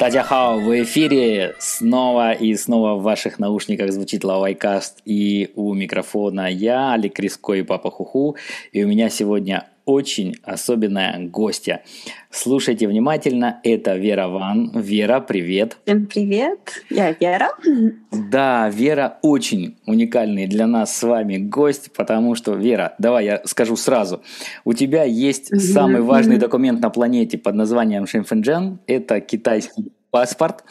Тадяхао, в эфире. Снова и снова в ваших наушниках звучит Лавайкаст. И у микрофона я, Алик Риско и Папа Хуху, и у меня сегодня очень особенная гостья. Слушайте внимательно, это Вера Ван. Вера, привет. Всем привет, я Вера. Да, Вера очень уникальный для нас с вами гость, потому что, Вера, давай я скажу сразу, у тебя есть mm-hmm. самый важный документ на планете под названием Шимфэнджен, это китайский паспорт.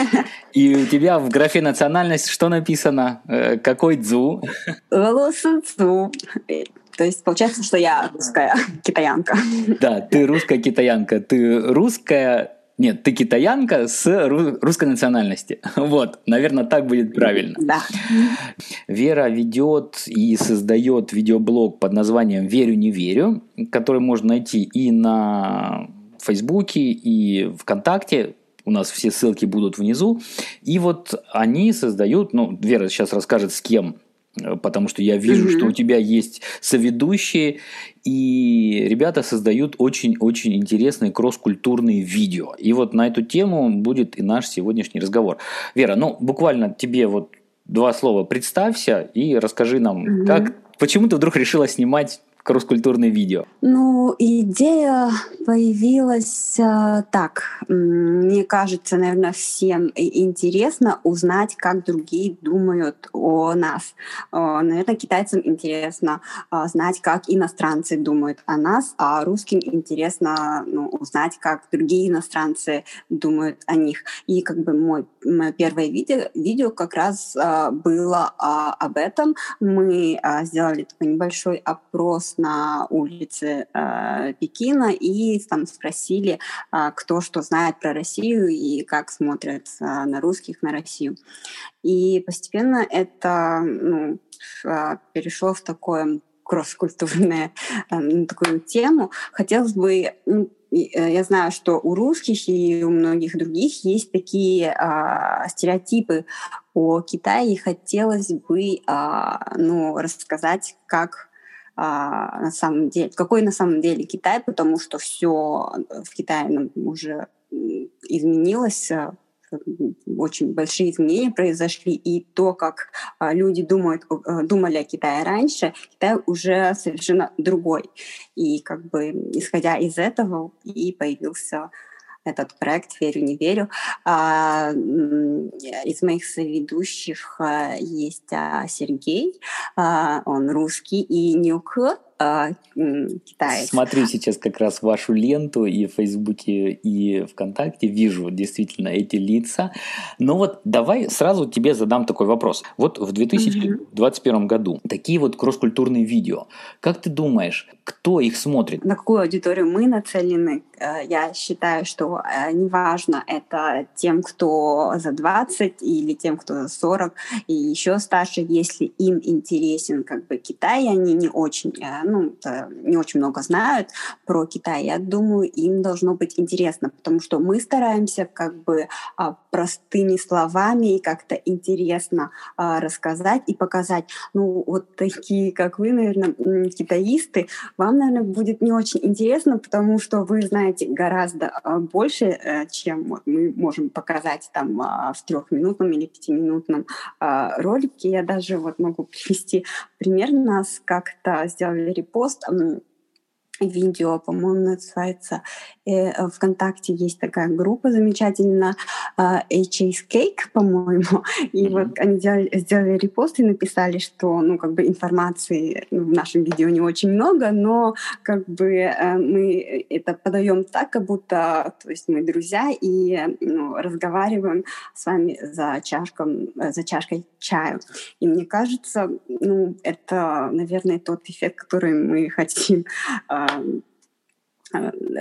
И у тебя в графе национальность что написано? Э, какой дзу? Волосы дзу. То есть получается, что я русская китаянка. Да, ты русская китаянка. Ты русская нет, ты китаянка с русской национальности. Вот, наверное, так будет правильно. Да. Вера ведет и создает видеоблог под названием «Верю, не верю», который можно найти и на Фейсбуке, и ВКонтакте. У нас все ссылки будут внизу. И вот они создают, ну, Вера сейчас расскажет, с кем потому что я вижу, mm-hmm. что у тебя есть соведущие, и ребята создают очень-очень интересные кросс-культурные видео. И вот на эту тему будет и наш сегодняшний разговор. Вера, ну буквально тебе вот два слова представься и расскажи нам, mm-hmm. как, почему ты вдруг решила снимать кросс-культурные видео? Ну, идея появилась э, так. Мне кажется, наверное, всем интересно узнать, как другие думают о нас. Э, наверное, китайцам интересно э, знать, как иностранцы думают о нас, а русским интересно ну, узнать, как другие иностранцы думают о них. И как бы мой, мое первое видео, видео как раз было э, об этом. Мы сделали такой небольшой опрос на улице э, Пекина и там спросили, э, кто что знает про Россию и как смотрят э, на русских на Россию. И постепенно это ну, э, перешло в такое кросс-культурную э, такую тему. Хотелось бы ну, э, я знаю, что у русских и у многих других есть такие а, стереотипы о Китае, и хотелось бы а, ну, рассказать, как а, на самом деле, какой на самом деле Китай, потому что все в Китае ну, уже изменилось, а, очень большие изменения произошли, и то, как а, люди думают, думали о Китае раньше, Китай уже совершенно другой. И как бы исходя из этого и появился этот проект «Верю, не верю». А, из моих соведущих а, есть а, Сергей, он русский, и Нюк, э, китаец. Смотрю сейчас как раз вашу ленту и в Фейсбуке, и ВКонтакте, вижу действительно эти лица. Но вот давай сразу тебе задам такой вопрос. Вот в 2021 mm-hmm. году такие вот кросс-культурные видео. Как ты думаешь, кто их смотрит? На какую аудиторию мы нацелены? Э, я считаю, что э, неважно, это тем, кто за 20 или тем, кто за 40 и еще старше, если им интересен как бы Китай, они не очень э, ну, не очень много знают про Китай, я думаю, им должно быть интересно, потому что мы стараемся как бы а, простыми словами и как-то интересно а, рассказать и показать. Ну, вот такие, как вы, наверное, китаисты, вам, наверное, будет не очень интересно, потому что вы знаете гораздо а, больше, э, чем мы можем показать там в трехминутном или пятиминутном ролике. Я даже вот могу привести пример. Нас как-то сделали репост видео, по-моему, называется. Э, ВКонтакте есть такая группа замечательная, HA's Cake, по-моему. И mm-hmm. вот они сделали, сделали репост и написали, что, ну, как бы информации ну, в нашем видео не очень много, но как бы э, мы это подаем так, как будто, то есть мы друзья и ну, разговариваем с вами за, чашком, э, за чашкой чаю. И мне кажется, ну, это, наверное, тот эффект, который мы хотим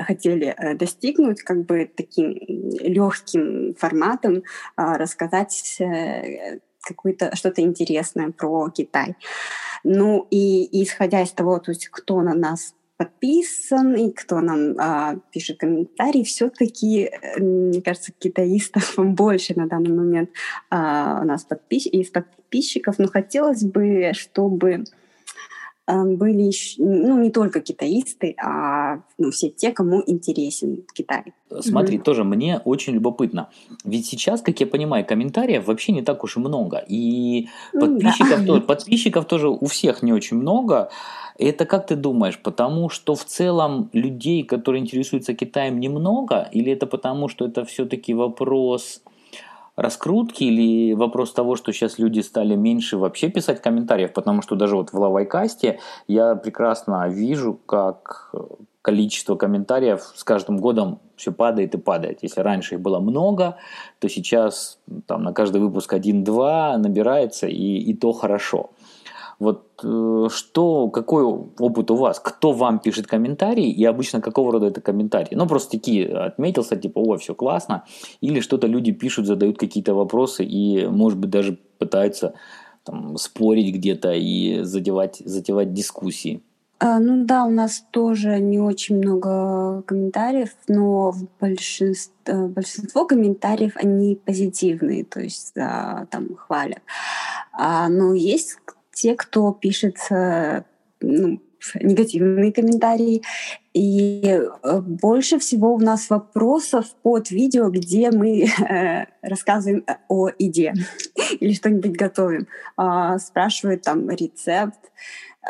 хотели э, достигнуть как бы таким легким форматом рассказать э, какое-то что-то интересное про Китай. Ну и исходя из того, то есть кто на нас подписан и кто нам а, пишет комментарии, все-таки, э, мне кажется, китаистов больше на данный момент а, у нас подпис из подписчиков, но хотелось бы, чтобы э, были ну, не только китаисты, а ну, все те, кому интересен Китай. Смотри, mm-hmm. тоже мне очень любопытно. Ведь сейчас, как я понимаю, комментариев вообще не так уж и много. И подписчиков, да. тоже, подписчиков тоже у всех не очень много. Это как ты думаешь, потому что в целом людей, которые интересуются Китаем, немного? Или это потому, что это все-таки вопрос раскрутки или вопрос того, что сейчас люди стали меньше вообще писать комментариев, потому что даже вот в лавайкасте я прекрасно вижу, как количество комментариев с каждым годом все падает и падает. Если раньше их было много, то сейчас там на каждый выпуск один-два набирается, и, и то хорошо. Вот э, что, какой опыт у вас? Кто вам пишет комментарии и обычно какого рода это комментарии? Ну, просто такие отметился, типа, о, все классно. Или что-то люди пишут, задают какие-то вопросы и, может быть, даже пытаются там, спорить где-то и задевать, затевать дискуссии. А, ну да, у нас тоже не очень много комментариев, но большинство, э, большинство комментариев, они позитивные, то есть там хвалят. А, но есть те, кто пишет э, ну, негативные комментарии. И э, больше всего у нас вопросов под видео, где мы э, рассказываем о еде или что-нибудь готовим. Э, спрашивают там рецепт,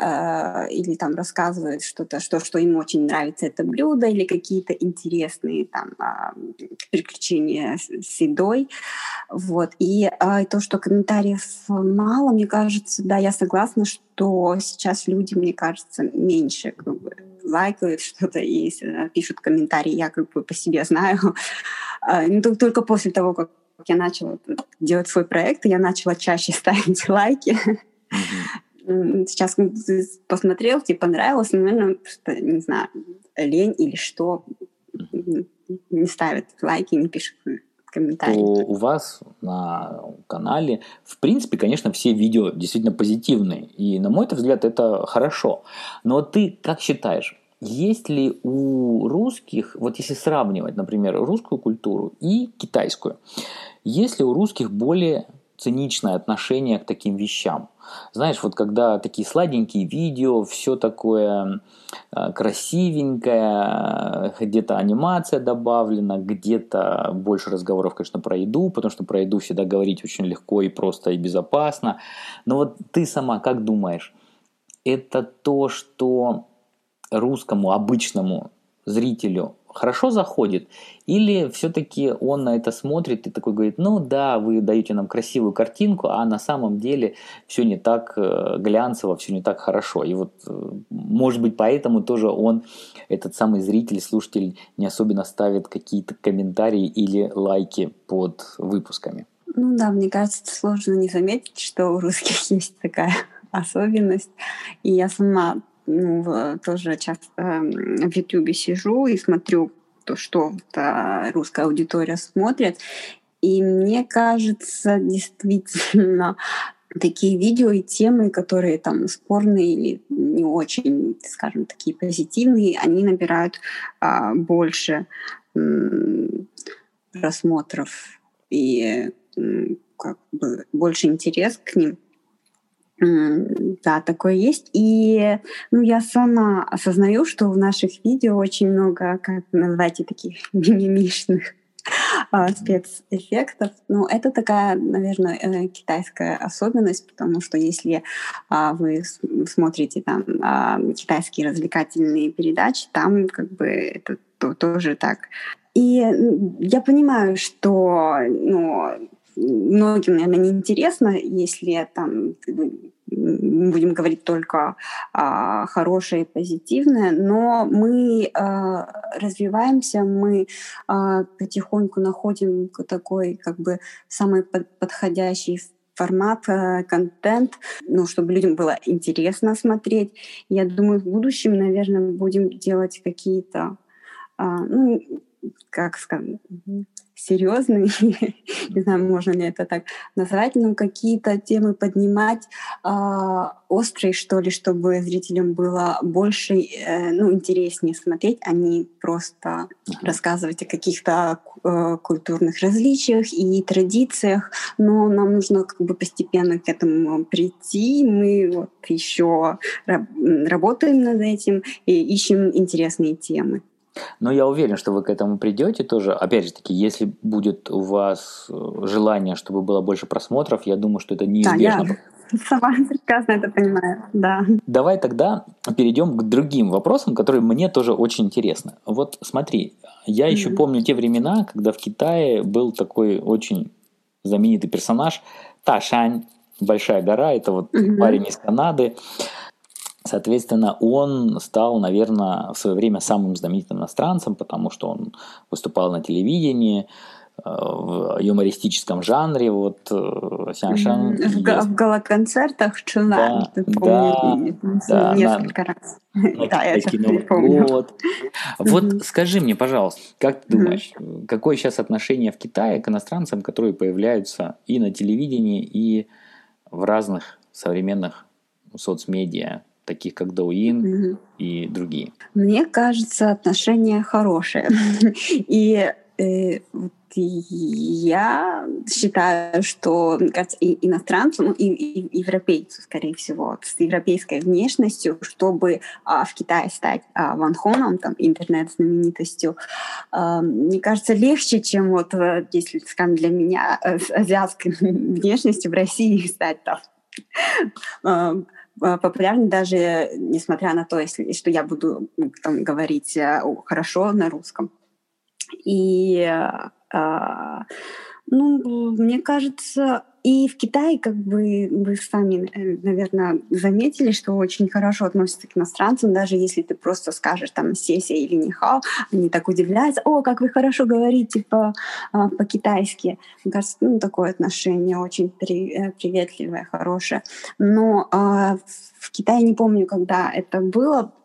э, или там рассказывают что-то, что, что им очень нравится это блюдо, или какие-то интересные там э, приключения с, едой. Вот. И э, то, что комментариев мало, мне кажется, да, я согласна, что сейчас люди, мне кажется, меньше как бы, лайкают что-то и э, пишут комментарии. Я как бы по себе знаю. Э, только после того, как я начала делать свой проект, я начала чаще ставить лайки. Mm-hmm сейчас посмотрел, тебе понравилось, наверное, что, не знаю, лень или что, не ставят лайки, не пишут комментарии. То у вас на канале, в принципе, конечно, все видео действительно позитивные. И, на мой взгляд, это хорошо. Но ты как считаешь, есть ли у русских, вот если сравнивать, например, русскую культуру и китайскую, есть ли у русских более циничное отношение к таким вещам. Знаешь, вот когда такие сладенькие видео, все такое э, красивенькое, где-то анимация добавлена, где-то больше разговоров, конечно, про еду, потому что про еду всегда говорить очень легко и просто и безопасно. Но вот ты сама как думаешь, это то, что русскому обычному зрителю хорошо заходит, или все-таки он на это смотрит и такой говорит, ну да, вы даете нам красивую картинку, а на самом деле все не так э, глянцево, все не так хорошо. И вот, э, может быть, поэтому тоже он, этот самый зритель, слушатель, не особенно ставит какие-то комментарии или лайки под выпусками. Ну да, мне кажется, сложно не заметить, что у русских есть такая особенность. И я сама ну, тоже часто эм, в Ютубе сижу и смотрю то, что русская аудитория смотрит. И мне кажется, действительно, такие видео и темы, которые там спорные или не очень, скажем, такие позитивные, они набирают а, больше м, просмотров и м, как бы больше интерес к ним. Да, такое есть. И ну, я сама осознаю, что в наших видео очень много, как назвать, таких мимимишных а, спецэффектов. Ну, это такая, наверное, э, китайская особенность, потому что если а, вы смотрите там а, китайские развлекательные передачи, там как бы это то, тоже так. И я понимаю, что ну, многим, наверное, неинтересно, если там будем говорить только а, хорошее и позитивное, но мы а, развиваемся, мы а, потихоньку находим такой как бы самый подходящий формат, а, контент, ну, чтобы людям было интересно смотреть. Я думаю, в будущем, наверное, будем делать какие-то, а, ну, как сказать, серьезный, не знаю, можно ли это так назвать, но какие-то темы поднимать э, острые, что ли, чтобы зрителям было больше, э, ну, интереснее смотреть, а не просто рассказывать о каких-то э, культурных различиях и традициях, но нам нужно как бы постепенно к этому прийти. Мы вот еще работаем над этим и ищем интересные темы. Но я уверен, что вы к этому придете тоже. Опять же таки, если будет у вас э, желание, чтобы было больше просмотров, я думаю, что это неизбежно. Да, я сама прекрасно это понимаю, да. Давай тогда перейдем к другим вопросам, которые мне тоже очень интересны. Вот смотри, я mm-hmm. еще помню те времена, когда в Китае был такой очень знаменитый персонаж Ташань, Большая гора, это вот mm-hmm. парень из Канады. Соответственно, он стал, наверное, в свое время самым знаменитым иностранцем, потому что он выступал на телевидении, э, в юмористическом жанре, вот э, Сяншан. В, есть... в галоконцертах Чунан, да, помню, да, несколько на, раз. На да, помню. год. Вот скажи мне, пожалуйста, как ты думаешь, какое сейчас отношение в Китае к иностранцам, которые появляются и на телевидении, и в разных современных соцмедиа, таких как Douyin mm-hmm. и другие? Мне кажется, отношения хорошие. И э, я считаю, что, мне кажется, и иностранцу, ну, и, и европейцу, скорее всего, с европейской внешностью, чтобы а, в Китае стать а, ванхоном, там, интернет-знаменитостью, а, мне кажется, легче, чем вот, э, если, скажем, для меня э, с азиатской внешностью в России стать там а, популярны даже несмотря на то, если, что я буду там, говорить э, хорошо на русском. И, э, ну, мне кажется, и в Китае, как бы вы сами, э, наверное, заметили, что очень хорошо относятся к иностранцам, даже если ты просто скажешь там сессия или нихао, они так удивляются, о, как вы хорошо говорите по, а, по-китайски. Мне кажется, ну, такое отношение очень при, э, приветливое, хорошее. Но э, в Китае не помню, когда это было, а,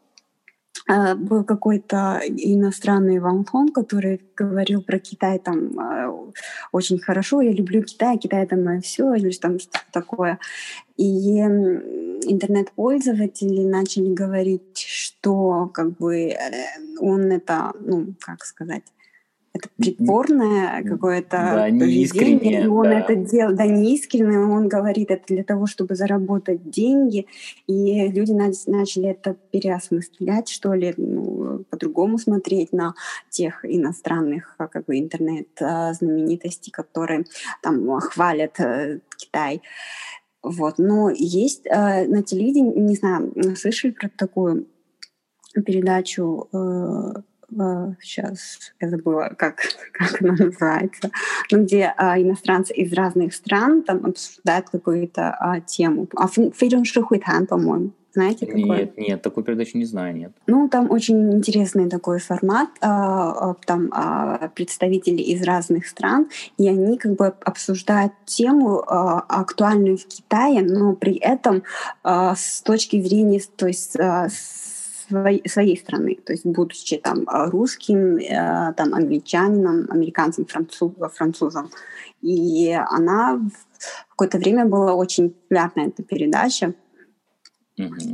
был какой-то иностранный Ван который говорил про Китай там а, очень хорошо, я люблю Китай, Китай это мое все, или там что-то такое. И интернет-пользователи начали говорить, что как бы э, он это, ну, как сказать, это притворное какое-то да, поведение, и он да. это делает, да, неискренне, он говорит это для того, чтобы заработать деньги, и люди начали это переосмыслять, что ли, ну, по-другому смотреть на тех иностранных а, как бы интернет-знаменитостей, которые там хвалят э, Китай. Вот. Но есть э, на телевидении, не знаю, слышали про такую передачу э, сейчас я забыла, как, как она называется, ну, где а, иностранцы из разных стран там обсуждают какую-то а, тему. А Фейджон Шихуйтан, по-моему. Знаете такое? Нет, нет, такую передачу не знаю, нет. Ну, там очень интересный такой формат. А, а там а, представители из разных стран, и они как бы обсуждают тему а, актуальную в Китае, но при этом а, с точки зрения, то есть а, своей, своей страны, то есть будучи там русским, э, там англичанином, американцем, француз, французом. И она в какое-то время была очень популярна эта передача.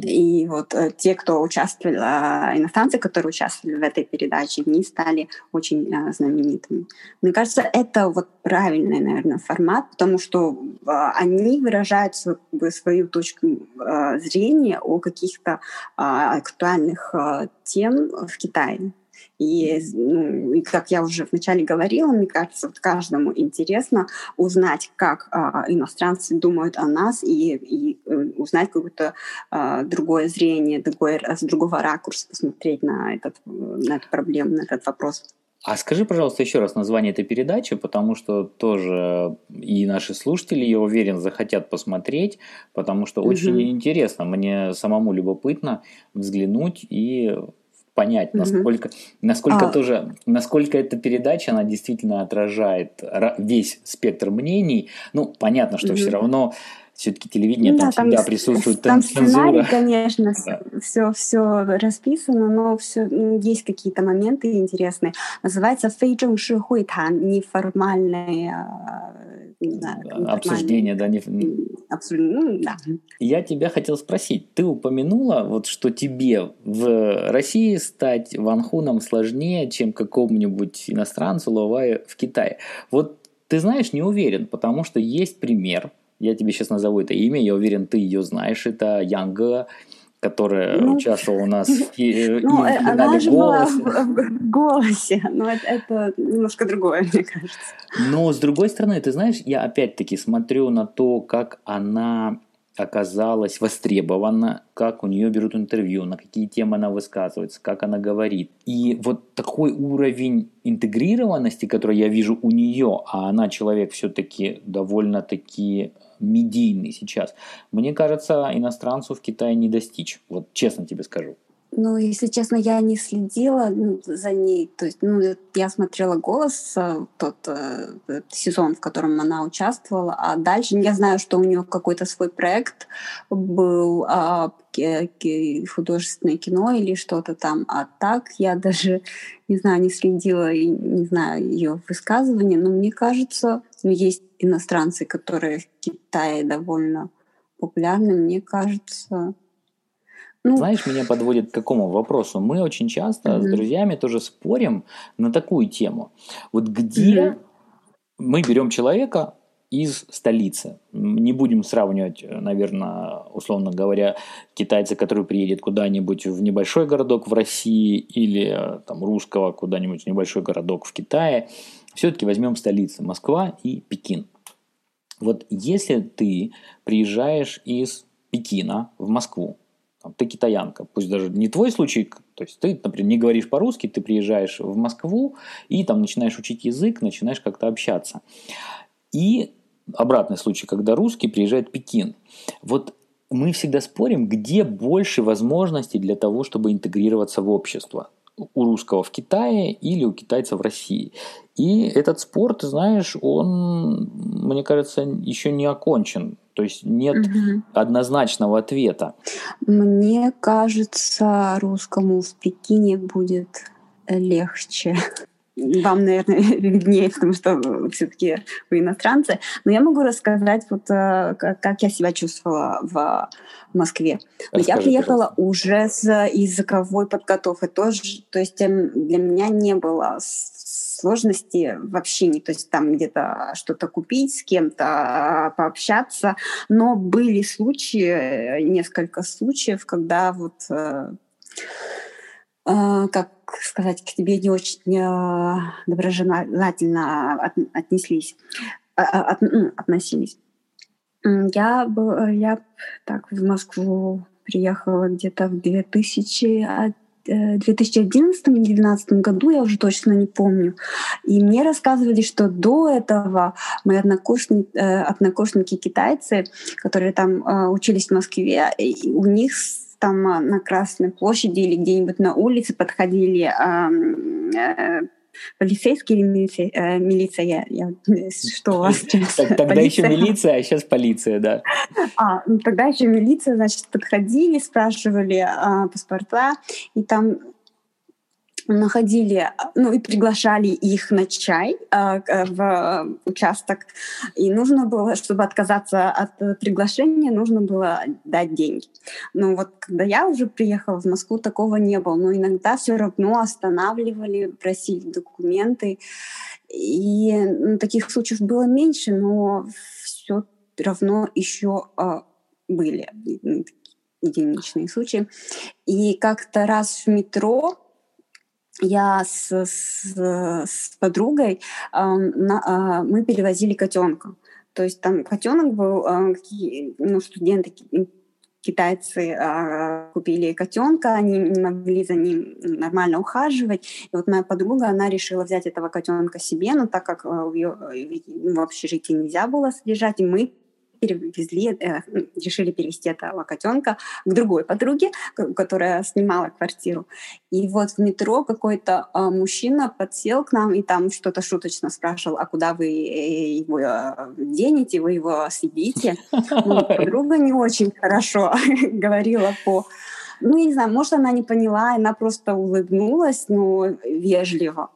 И вот э, те, кто участвовали, э, иностранцы, которые участвовали в этой передаче, они стали очень э, знаменитыми. Мне кажется, это вот правильный, наверное, формат, потому что они выражают свою, свою точку зрения о каких-то актуальных тем в Китае. И, ну, и как я уже вначале говорила, мне кажется, вот каждому интересно узнать, как а, иностранцы думают о нас и, и э, узнать какое-то а, другое зрение, другое, с другого ракурса посмотреть на, этот, на эту проблему, на этот вопрос. А скажи, пожалуйста, еще раз название этой передачи, потому что тоже и наши слушатели, я уверен, захотят посмотреть, потому что угу. очень интересно, мне самому любопытно взглянуть и понять, насколько, mm-hmm. насколько а. тоже, насколько эта передача, она действительно отражает весь спектр мнений. Ну, понятно, что mm-hmm. все равно все-таки телевидение, Ну там да, там, всегда с- присутствует там цензура. сценарий, конечно, Да. все, все расписано, но все, есть какие-то моменты интересные. Называется «фейчжэнши хуйтан», неформальное, э, не знаю, Да, Обсуждение, да, не... абсолютно, ну да. Я тебя хотел спросить, ты упомянула, вот, что тебе в России стать ванхуном сложнее, чем какому-нибудь иностранцу Лавае в Китае. Вот ты знаешь, не уверен, потому что есть пример, я тебе сейчас назову это имя, я уверен, ты ее знаешь, это Янга, которая Ну, участвовала у нас в, ки- э, и Ну, в э, она финале же была в, в голосе, но это, это немножко другое, мне кажется. Но с другой стороны, ты знаешь, я опять-таки смотрю на то, как она оказалась востребована, как у нее берут интервью, на какие темы она высказывается, как она говорит. И вот такой уровень интегрированности, который я вижу у нее, а она человек все-таки довольно-таки медийный сейчас, мне кажется, иностранцу в Китае не достичь. Вот честно тебе скажу. Ну, если честно, я не следила ну, за ней. То есть, ну, я смотрела «Голос», э, тот э, э, сезон, в котором она участвовала, а дальше я знаю, что у нее какой-то свой проект был, ке- художественное кино или что-то там. А так я даже, не знаю, не следила и не знаю ее высказывания, но мне кажется, ну, есть иностранцы, которые в Китае довольно популярны, мне кажется... Ну, Знаешь, меня подводит к какому вопросу? Мы очень часто с Мгм. друзьями тоже спорим на такую тему. Вот где Мгм. мы берем человека из столицы. Не будем сравнивать, наверное, условно говоря, китайца, который приедет куда-нибудь в небольшой городок в России или э, там, русского куда-нибудь в небольшой городок в Китае. Все-таки возьмем столицы Москва и Пекин. Вот если ты приезжаешь из Пекина в Москву, там, ты китаянка, пусть даже не твой случай, то есть ты, например, не говоришь по-русски, ты приезжаешь в Москву и там начинаешь учить язык, начинаешь как-то общаться. И обратный случай, когда русский приезжает в Пекин. Вот мы всегда спорим, где больше возможностей для того, чтобы интегрироваться в общество. У русского в Китае или у китайца в России. И этот спор, ты знаешь, он, мне кажется, еще не окончен. То есть нет мгм. однозначного ответа. Мне кажется, русскому в Пекине будет легче. Вам, наверное, виднее, потому что все-таки вы иностранцы. Но я могу рассказать, вот, э, как я себя чувствовала в Москве. Но я приехала пожалуйста. уже с языковой подготовкой. Тоже, то есть эм, для меня не было сложности в общении. То есть там где-то что-то купить, с кем-то а, пообщаться. Но были случаи, несколько случаев, когда вот э, э, как сказать, к тебе не очень э, доброжелательно от- отнеслись, а- а- от- м, относились. Я, я так в Москву приехала где-то в 2000, а, э, 2011 или 2012 году, я уже точно не помню. И мне рассказывали, что до этого мои однокурсники, однокурсники китайцы, которые там э, учились в Москве, у них там на Красной площади или где-нибудь на улице подходили э, полицейские или милиция, э, милиция я, я- что у вас сейчас? Тогда еще Полиция? милиция, а сейчас полиция, да. А, ну, тогда еще милиция, значит, подходили, спрашивали а, паспорта, и там находили, ну и приглашали их на чай к- в участок. И нужно было, чтобы отказаться от э, приглашения, нужно было дать деньги. Но вот когда я уже приехала в Москву, такого не было. Но иногда все равно останавливали, просили документы. И ну, таких случаев было меньше, но все равно еще а, были единичные случаи. И как-то раз в метро я с, с, с подругой а, на- а, мы перевозили котенка. То есть там котенок был, какие- ну, студенты ки- китайцы а, купили котенка, они не могли за ним нормально ухаживать. И вот моя подруга, она решила взять этого котенка себе, но так как а, в, её- в общежитии нельзя было содержать, и мы перевезли, э, решили перевести этого котенка к другой подруге, которая снимала квартиру. И вот в метро какой-то э, мужчина подсел к нам и там что-то шуточно спрашивал, а куда вы э, его э, денете, вы его съедите. Ну, подруга не очень хорошо говорила по ну, я не знаю, может, она не поняла, она просто улыбнулась, но вежливо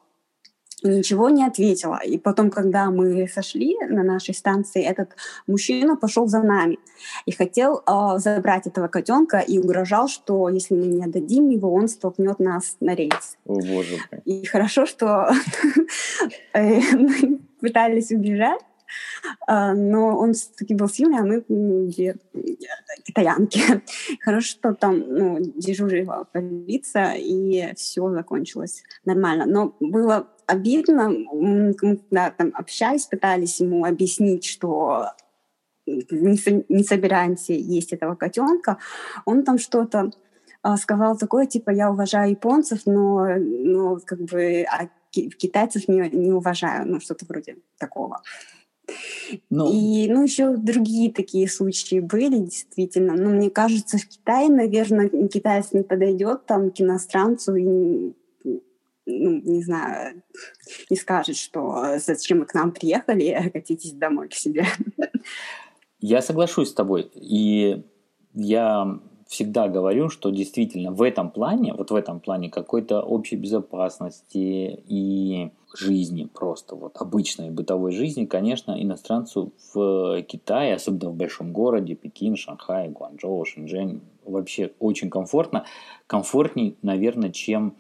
ничего не ответила. И потом, когда мы сошли на нашей станции, этот мужчина пошел за нами и хотел э, забрать этого котенка и угрожал, что если мы не отдадим его, он столкнет нас на рейс. О, боже мой. И хорошо, что э, мы пытались убежать, а, но он все-таки был сильный, а мы две китаянки. Хорошо, что там ну, дежурила полиция, и все закончилось нормально. Но было обидно, мы когда там общались, пытались ему объяснить, что не, не собираемся есть этого котенка, он там что-то а, сказал такое, типа, я уважаю японцев, но, но как бы а китайцев не, не уважаю, ну, что-то вроде такого. Ну, и ну, еще другие такие случаи были, действительно. Но мне кажется, в Китае, наверное, китаец не подойдет там к иностранцу и ну, не знаю, не скажет, что зачем вы к нам приехали, катитесь домой к себе. Я соглашусь с тобой. И я всегда говорю, что действительно в этом плане, вот в этом плане какой-то общей безопасности и жизни просто, вот обычной бытовой жизни, конечно, иностранцу в Китае, особенно в большом городе, Пекин, Шанхай, Гуанчжоу, Шэньчжэнь, вообще очень комфортно, комфортней, наверное, чем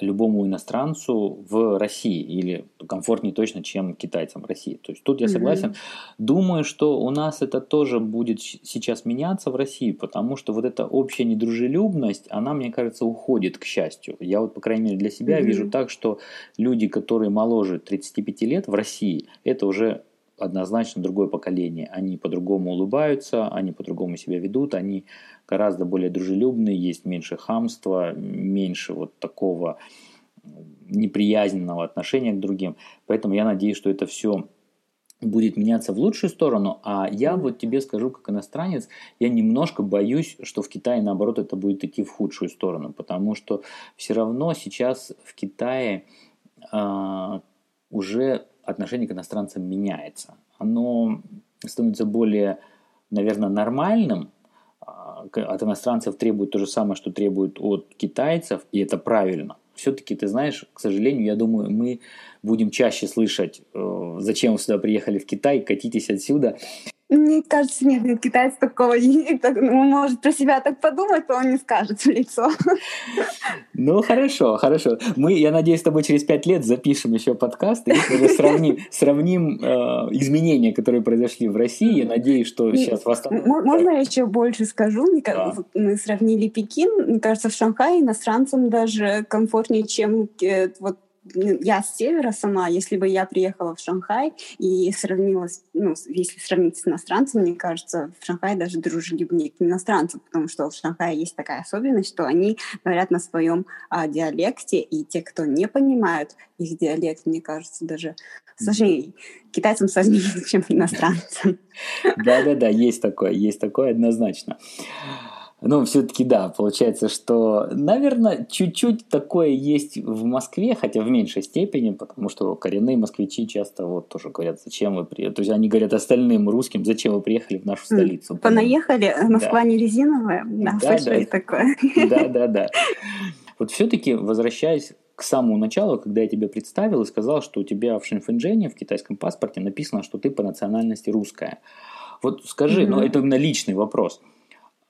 любому иностранцу в России или комфортнее точно, чем китайцам в России. То есть тут я согласен. Mm-hmm. Думаю, что у нас это тоже будет сейчас меняться в России, потому что вот эта общая недружелюбность, она, мне кажется, уходит, к счастью. Я вот, по крайней мере, для себя mm-hmm. вижу так, что люди, которые моложе 35 лет в России, это уже однозначно другое поколение. Они по-другому улыбаются, они по-другому себя ведут, они гораздо более дружелюбные, есть меньше хамства, меньше вот такого неприязненного отношения к другим. Поэтому я надеюсь, что это все будет меняться в лучшую сторону, а я вот тебе скажу, как иностранец, я немножко боюсь, что в Китае, наоборот, это будет идти в худшую сторону, потому что все равно сейчас в Китае э, уже отношение к иностранцам меняется. Оно становится более, наверное, нормальным, а, от иностранцев требуют то же самое, что требуют от китайцев, и это правильно. Все-таки, ты знаешь, к сожалению, я думаю, мы будем чаще слышать, э, зачем вы сюда приехали в Китай, катитесь отсюда. Мне кажется, нет, нет, китаец такого не он может про себя так подумать, то он не скажет в лицо. Ну, хорошо, хорошо. Мы, я надеюсь, с тобой через пять лет запишем еще подкаст и мы сравним, сравним э, изменения, которые произошли в России. Я надеюсь, что сейчас восстановится. Можно я еще больше скажу? Мне да. Мы сравнили Пекин. Мне кажется, в Шанхае иностранцам даже комфортнее, чем э, вот я с севера сама, если бы я приехала в Шанхай и сравнила, ну, если сравнить с иностранцами, мне кажется, в Шанхае даже дружелюбнее к иностранцам, потому что в Шанхае есть такая особенность, что они говорят на своем а, диалекте, и те, кто не понимают их диалект, мне кажется, даже сложнее. Китайцам сложнее, чем иностранцам. Да-да-да, есть такое, есть такое однозначно. Ну, все-таки да, получается, что, наверное, чуть-чуть такое есть в Москве, хотя в меньшей степени, потому что коренные москвичи часто вот тоже говорят, зачем вы приехали. То есть они говорят остальным русским, зачем вы приехали в нашу столицу. Понаехали, Москва да. не резиновая, да, да, да. такое. Да, да, да. Вот все-таки, возвращаясь к самому началу, когда я тебя представил и сказал, что у тебя в Шенфенджене, в китайском паспорте написано, что ты по национальности русская. Вот скажи, mm-hmm. ну это именно личный вопрос –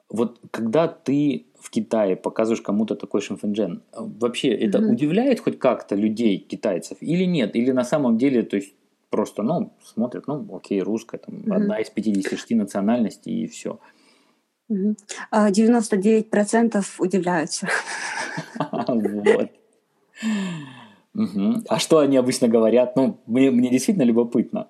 вот когда ты в Китае показываешь кому-то такой шимфэнджен, вообще это mm-hmm. удивляет хоть как-то людей, китайцев, или нет? Или на самом деле, то есть просто, ну, смотрят, ну, окей, русская, там, mm-hmm. одна из 56 национальностей и все. Mm-hmm. 99% удивляются. Вот. А что они обычно говорят? Ну, мне, мне действительно любопытно.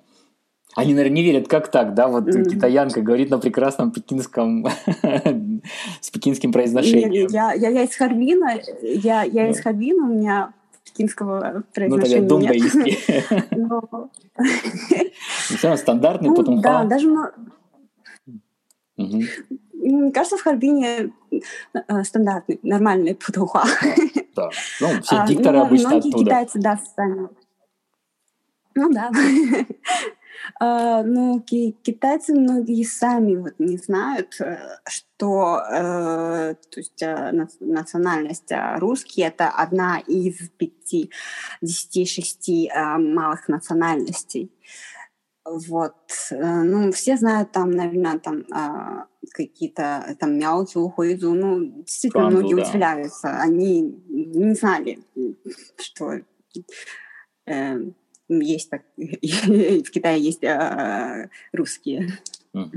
Они, наверное, не верят, как так, да? Вот mm-hmm. китаянка говорит на прекрасном пекинском, с пекинским произношением. Я, я, я из Харбина, я, я из Харбина, у меня пекинского произношения Ну, тогда думбаистский. Ну, стандартный, потом Да, даже Угу. Мне кажется, в Харбине э, стандартный, нормальный путуха. Да, ну, все а, дикторы ну, обычно многие оттуда. китайцы, да, сами. Ну да. Uh, ну, китайцы многие сами вот не знают, э, что uh, то есть, uh, национальность русский это одна из пяти, десяти, шести малых национальностей. Вот. Э, ну, все знают там, наверное, там а, какие-то там мяуцу, хуизу. Ну, действительно, Францу, многие да. удивляются. Они не знали, что э, есть так, в Китае есть э, русские. Mm.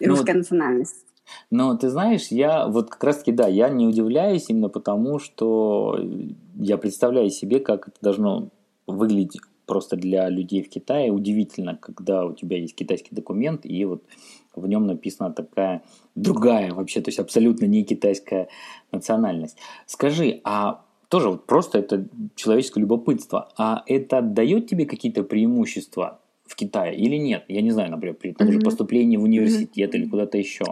Русская ну, национальность. Но ты знаешь, я вот как раз-таки, да, я не удивляюсь именно потому, что я представляю себе, как это должно выглядеть просто для людей в Китае удивительно, когда у тебя есть китайский документ, и вот в нем написана такая другая вообще, то есть абсолютно не китайская национальность. Скажи, а тоже вот просто это человеческое любопытство, а это дает тебе какие-то преимущества в Китае или нет? Я не знаю, например, при том mm-hmm. же поступлении в университет mm-hmm. или куда-то еще.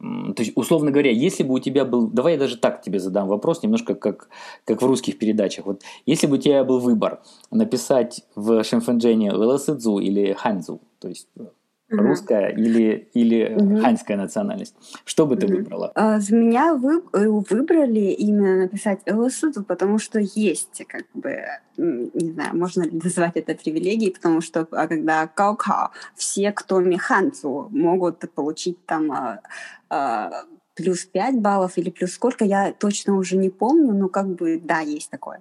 То есть, условно говоря, если бы у тебя был... Давай я даже так тебе задам вопрос, немножко как, как в русских передачах. Вот если бы у тебя был выбор написать в Шенфенджене Леласыдзу или Ханьцзу, то есть угу. русская или, или угу. ханьская национальность. Что бы ты угу. выбрала? А, за меня вы, э, выбрали именно написать ЛСУ, потому что есть, как бы, не знаю, можно ли назвать это привилегией, потому что а, когда каукао, все, кто механцу, могут получить там а, плюс 5 баллов или плюс сколько, я точно уже не помню, но как бы, да, есть такое.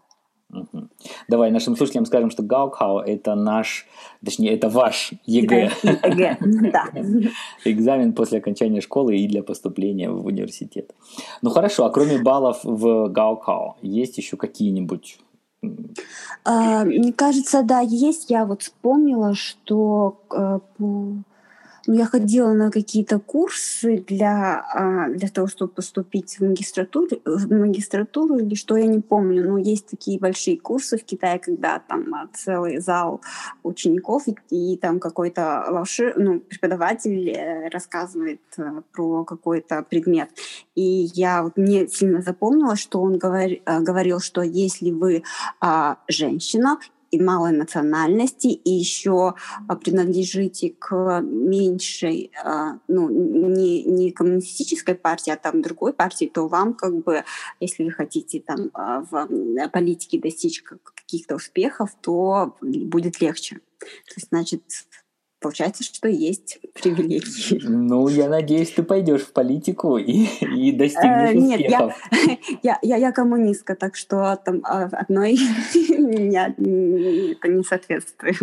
Угу. Давай нашим слушателям скажем, что Гаукхау – это наш, точнее, это ваш ЕГЭ. Экзамен после окончания школы и для поступления в университет. Ну хорошо, а кроме баллов в гаокао, есть еще какие-нибудь а, мне кажется, да, есть. Я вот вспомнила, что э, я ходила на какие-то курсы для, а, для того, чтобы поступить в магистратуру, в магистратуру или что, я не помню. Но есть такие большие курсы в Китае, когда там а, целый зал учеников, и, и там какой-то волшеб... ну, преподаватель э, рассказывает э, про какой-то предмет. И я вот мне сильно запомнила, что он говор, э, говорил, что если вы а, женщина и малой национальности, и еще а, принадлежите к меньшей, а, ну, не, не коммунистической партии, а там другой партии, то вам как бы, если вы хотите там а, в политике достичь каких-то успехов, то будет легче. То есть, значит, Получается, что есть привилегии. Ну, я надеюсь, ты пойдешь в политику и, и достигнешь э, Нет, успехов. Я, я, я, я коммунистка, так что там а, одной меня это не соответствует.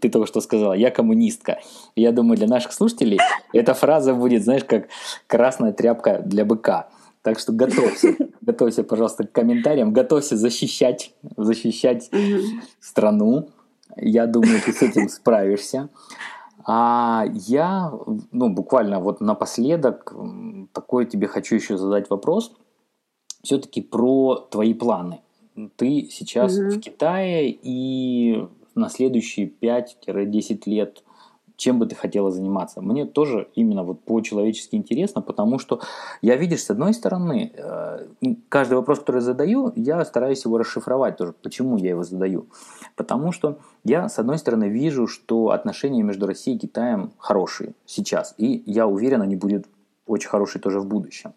Ты только что сказала, я коммунистка. Я думаю, для наших слушателей эта фраза будет, знаешь, как красная тряпка для быка. Так что готовься, готовься, пожалуйста, к комментариям, готовься защищать, защищать страну, я думаю, ты с этим справишься. А я, ну, буквально вот напоследок, такой тебе хочу еще задать вопрос. Все-таки про твои планы. Ты сейчас угу. в Китае, и на следующие 5-10 лет чем бы ты хотела заниматься. Мне тоже именно вот по-человечески интересно, потому что я, видишь, с одной стороны, э, каждый вопрос, который я задаю, я стараюсь его расшифровать тоже. Почему я его задаю? Потому что я, с одной стороны, вижу, что отношения между Россией и Китаем хорошие сейчас, и я уверен, они будут очень хорошие тоже в будущем.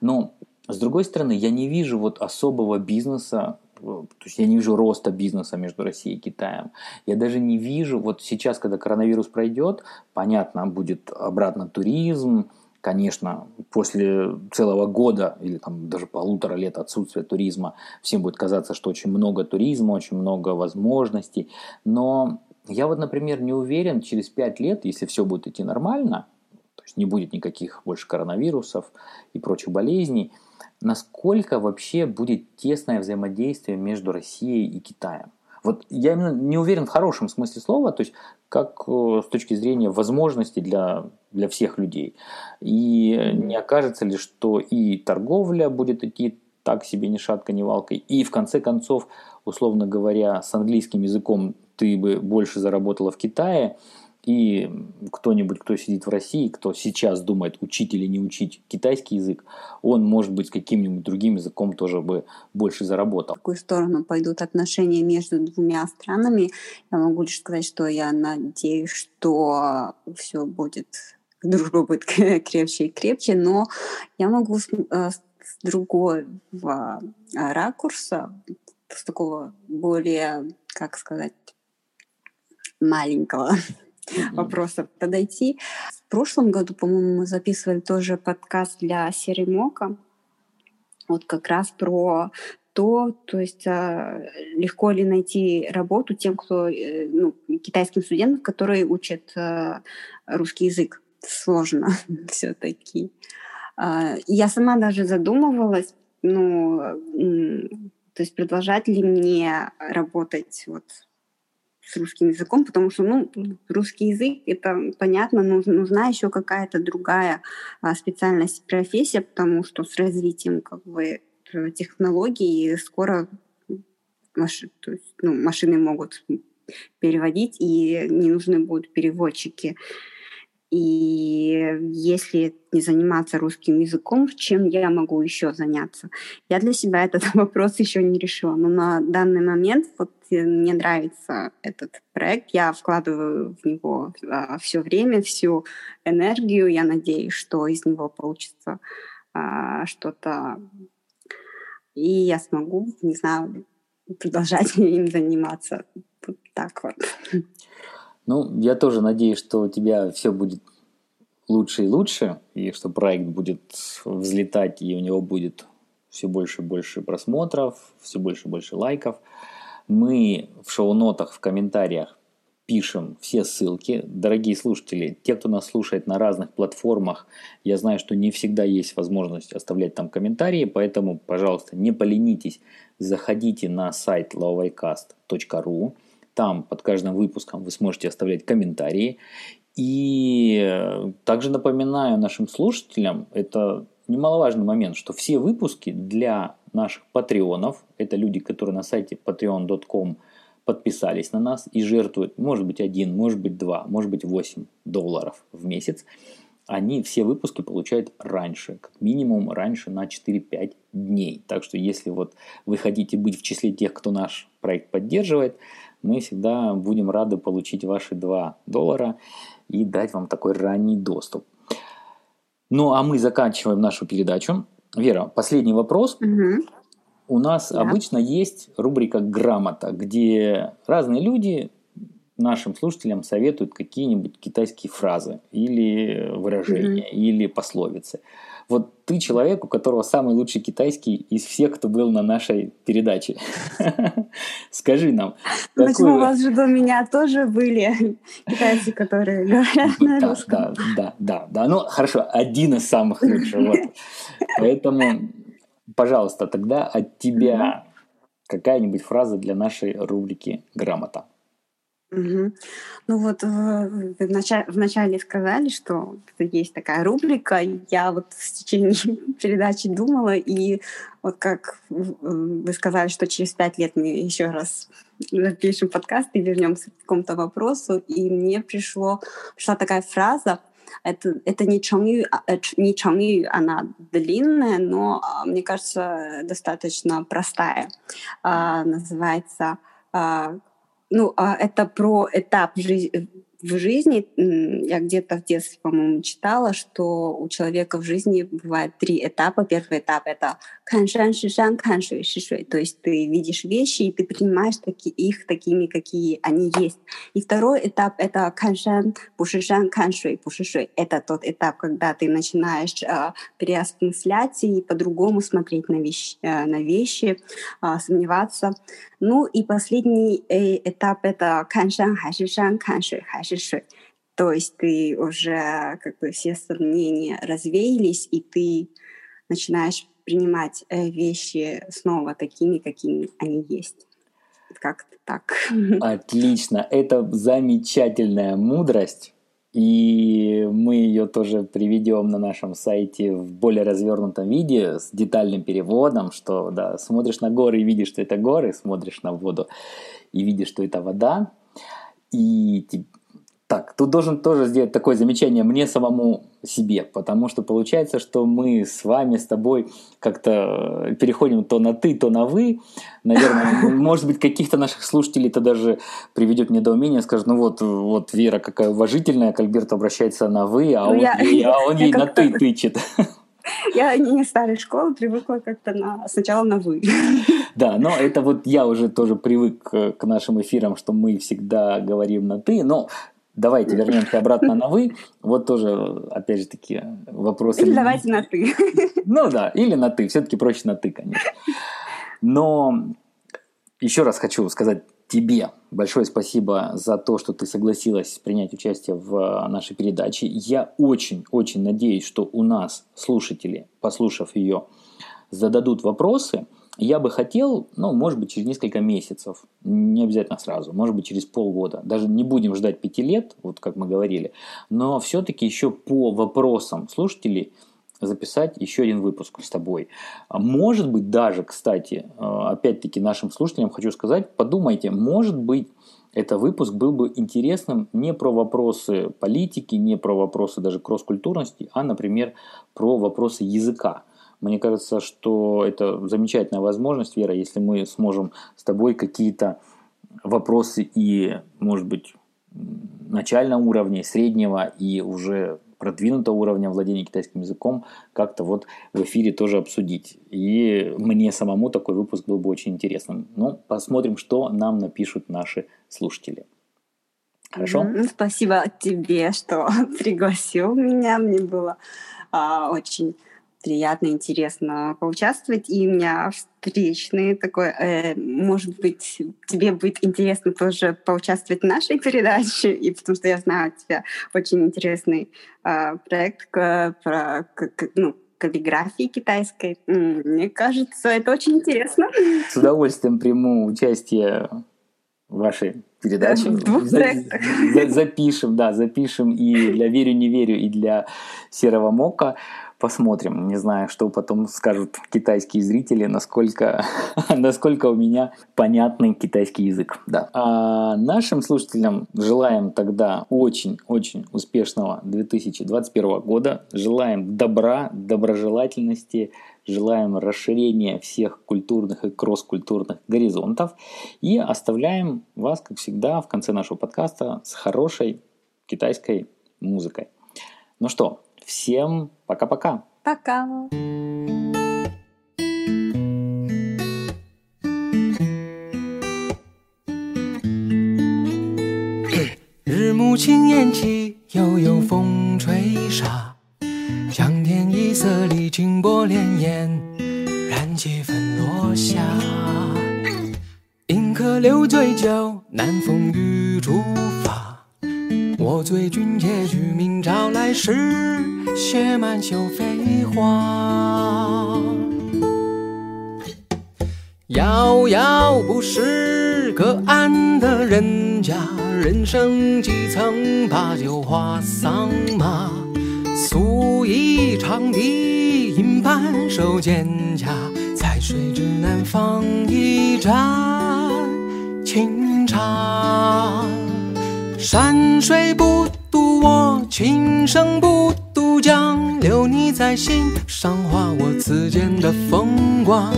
Но с другой стороны, я не вижу вот особого бизнеса то есть я не вижу роста бизнеса между Россией и Китаем. Я даже не вижу, вот сейчас, когда коронавирус пройдет, понятно, будет обратно туризм, конечно, после целого года или там даже полутора лет отсутствия туризма всем будет казаться, что очень много туризма, очень много возможностей. Но я вот, например, не уверен, через пять лет, если все будет идти нормально, то есть не будет никаких больше коронавирусов и прочих болезней – насколько вообще будет тесное взаимодействие между Россией и Китаем. Вот я именно не уверен в хорошем смысле слова, то есть как э, с точки зрения возможностей для, для всех людей. И не окажется ли, что и торговля будет идти так себе ни шатка, ни валкой, и в конце концов, условно говоря, с английским языком ты бы больше заработала в Китае, И кто-нибудь, кто сидит в России, кто сейчас думает, учить или не учить китайский язык, он, может быть, каким-нибудь другим языком тоже бы больше заработал. В какую сторону пойдут отношения между двумя странами? Я могу лишь сказать, что я надеюсь, что все будет, дружба будет крепче и крепче, но я могу с, э, с другого ракурса, с такого более, как сказать, маленького mm-hmm. вопроса подойти. В прошлом году, по-моему, мы записывали тоже подкаст для Серый Мока. Вот как раз про то, то есть а, легко ли найти работу тем, кто, э, ну, китайским студентам, которые учат а, русский язык. Сложно все-таки. А, я сама даже задумывалась, ну, то есть продолжать ли мне работать вот с русским языком, потому что, ну, русский язык, это понятно, нужна, еще какая-то другая а, специальность, профессия, потому что с развитием, как бы, технологий скоро маш, то есть, ну, машины могут переводить, и не нужны будут переводчики. И если не заниматься русским языком, чем я могу еще заняться? Я для себя этот вопрос еще не решила. Но на данный момент вот э, мне нравится этот проект. Я вкладываю в него а, все время, всю энергию. Я надеюсь, что из него получится а, что-то. И я смогу, не знаю, продолжать им заниматься. Вот так вот. Ну, я тоже надеюсь, что у тебя все будет лучше и лучше, и что проект будет взлетать, и у него будет все больше и больше просмотров, все больше и больше лайков. Мы в шоу-нотах, в комментариях пишем все ссылки. Дорогие слушатели, те, кто нас слушает на разных платформах, я знаю, что не всегда есть возможность оставлять там комментарии, поэтому, пожалуйста, не поленитесь, заходите на сайт lowicast.ru, там под каждым выпуском вы сможете оставлять комментарии. И также напоминаю нашим слушателям, это немаловажный момент, что все выпуски для наших патреонов, это люди, которые на сайте patreon.com подписались на нас и жертвуют, может быть, один, может быть, два, может быть, 8 долларов в месяц, они все выпуски получают раньше, как минимум раньше на 4-5 дней. Так что если вот вы хотите быть в числе тех, кто наш проект поддерживает, мы всегда будем рады получить ваши 2 доллара и дать вам такой ранний доступ. Ну, а мы заканчиваем нашу передачу. Вера, последний вопрос. Угу. У нас да. обычно есть рубрика «Грамота», где разные люди нашим слушателям советуют какие-нибудь китайские фразы или выражения, угу. или пословицы. Вот ты человек, у которого самый лучший китайский из всех, кто был на нашей передаче. Скажи нам. Почему у вас же до меня тоже были китайцы, которые говорят на русском? Да, да, да, да. Ну, хорошо, один из самых лучших. Поэтому, пожалуйста, тогда от тебя какая-нибудь фраза для нашей рубрики «Грамота». Угу. Ну вот вы вначале, вначале сказали, что есть такая рубрика. Я вот в течение передачи думала, и вот как вы сказали, что через пять лет мы еще раз запишем подкаст и вернемся к какому-то вопросу, и мне пришло, пришла такая фраза, это, это не чонгю, а, э, не чонгю, она длинная, но, а, мне кажется, достаточно простая. А, называется а, ну, а это про этап жизни, в жизни, я где-то в детстве, по-моему, читала, что у человека в жизни бывает три этапа. Первый этап — это каншан, шишан, каншуй, шишуй. То есть ты видишь вещи, и ты принимаешь таки, их такими, какие они есть. И второй этап — это каншан, пушишан, каншуй, пушишуй. Это тот этап, когда ты начинаешь э, переосмыслять и по-другому смотреть на вещи, э, на вещи э, сомневаться. Ну и последний э, этап — это каншан, хайшишан, каншуй, хайшишуй дальше. То есть ты уже как бы все сомнения развеялись, и ты начинаешь принимать э, вещи снова такими, какими они есть. Как-то так. Отлично. Это замечательная мудрость. И мы ее тоже приведем на нашем сайте в более развернутом виде с детальным переводом, что да, смотришь на горы и видишь, что это горы, смотришь на воду и видишь, что это вода. И Так, тут должен тоже сделать такое замечание мне самому себе, потому что получается, что мы с вами, с тобой как-то переходим то на ты, то на вы. Наверное, может быть, каких-то наших слушателей это даже приведет к недоумению, скажет, ну вот, вот Вера какая уважительная, к Альберту обращается на вы, а ну, он, я, ей, а он ей на ты тычет. Я не старой школы, привыкла как-то на, сначала на «вы». Да, но это вот я уже тоже привык к нашим эфирам, что мы всегда говорим на «ты», но Давайте вернемся обратно на «вы». Вот тоже, опять же таки, вопросы... Или давайте на «ты». Ну да, или на «ты». Все-таки проще на «ты», конечно. Но еще раз хочу сказать тебе большое спасибо за то, что ты согласилась принять участие в нашей передаче. Я очень-очень надеюсь, что у нас слушатели, послушав ее, зададут вопросы – я бы хотел, ну, может быть, через несколько месяцев, не обязательно сразу, может быть, через полгода, даже не будем ждать пяти лет, вот как мы говорили, но все-таки еще по вопросам слушателей записать еще один выпуск с тобой. Может быть, даже, кстати, э, опять-таки нашим слушателям хочу сказать, подумайте, может быть, это выпуск был бы интересным не про вопросы политики, не про вопросы даже кросс-культурности, а, например, про вопросы языка. Мне кажется, что это замечательная возможность, Вера, если мы сможем с тобой какие-то вопросы и, может быть, начального уровня, среднего и уже продвинутого уровня владения китайским языком как-то вот в эфире тоже обсудить. И мне самому такой выпуск был бы очень интересным. Ну, посмотрим, что нам напишут наши слушатели. Хорошо? Спасибо тебе, что пригласил меня. Мне было а, очень приятно, интересно поучаствовать. И у меня встречный такой, э, может быть, тебе будет интересно тоже поучаствовать в нашей передаче, и потому что я знаю у тебя очень интересный э, проект к, про к, ну, каллиграфии китайской. Мне кажется, это очень интересно. С удовольствием приму участие в вашей передаче. За, запишем, да, запишем и для «Верю, не верю», и для «Серого мока». Посмотрим, не знаю, что потом скажут китайские зрители, насколько, насколько у меня понятный китайский язык. Да. А нашим слушателям желаем тогда очень-очень успешного 2021 года. Желаем добра, доброжелательности, желаем расширения всех культурных и кросс-культурных горизонтов и оставляем вас, как всегда, в конце нашего подкаста с хорошей китайской музыкой. Ну что, Всем пока-пока. Пока. 日暮轻烟起，悠悠风吹沙。江天一色里，清波潋滟，染几分落霞。迎客留醉酒，南风雨竹发。我 醉君且去，明朝来时，雪满袖飞花。遥遥不识隔岸的人家，人生几曾把酒话桑麻。素衣长笛，银盘手蒹葭，在水之南方一盏清茶。山水不渡我，琴声不渡江，留你在心上，画我此间的风光。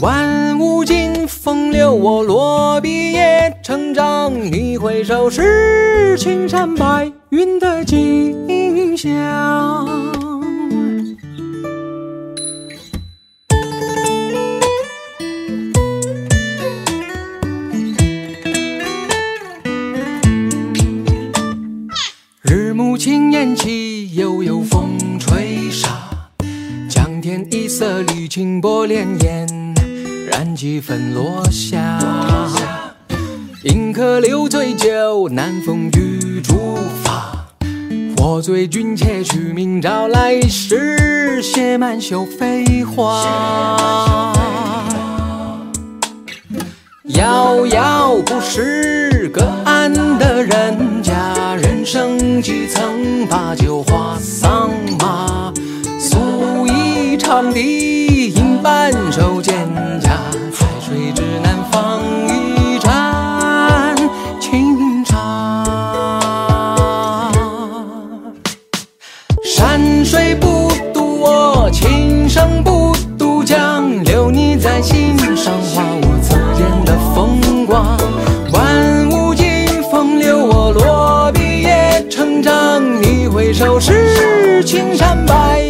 万物尽风流，我落笔也成章。你回首是青山白云的景象。轻烟起，悠悠风吹沙。江天一色里，清波潋滟，染几分落霞。饮客留醉酒，南风雨竹发。我醉君且去，明朝来时，写满绣飞花。遥遥不识隔岸的人家，人生几曾把酒话桑麻。素衣长笛，吟半首蒹葭，在水之南方青山白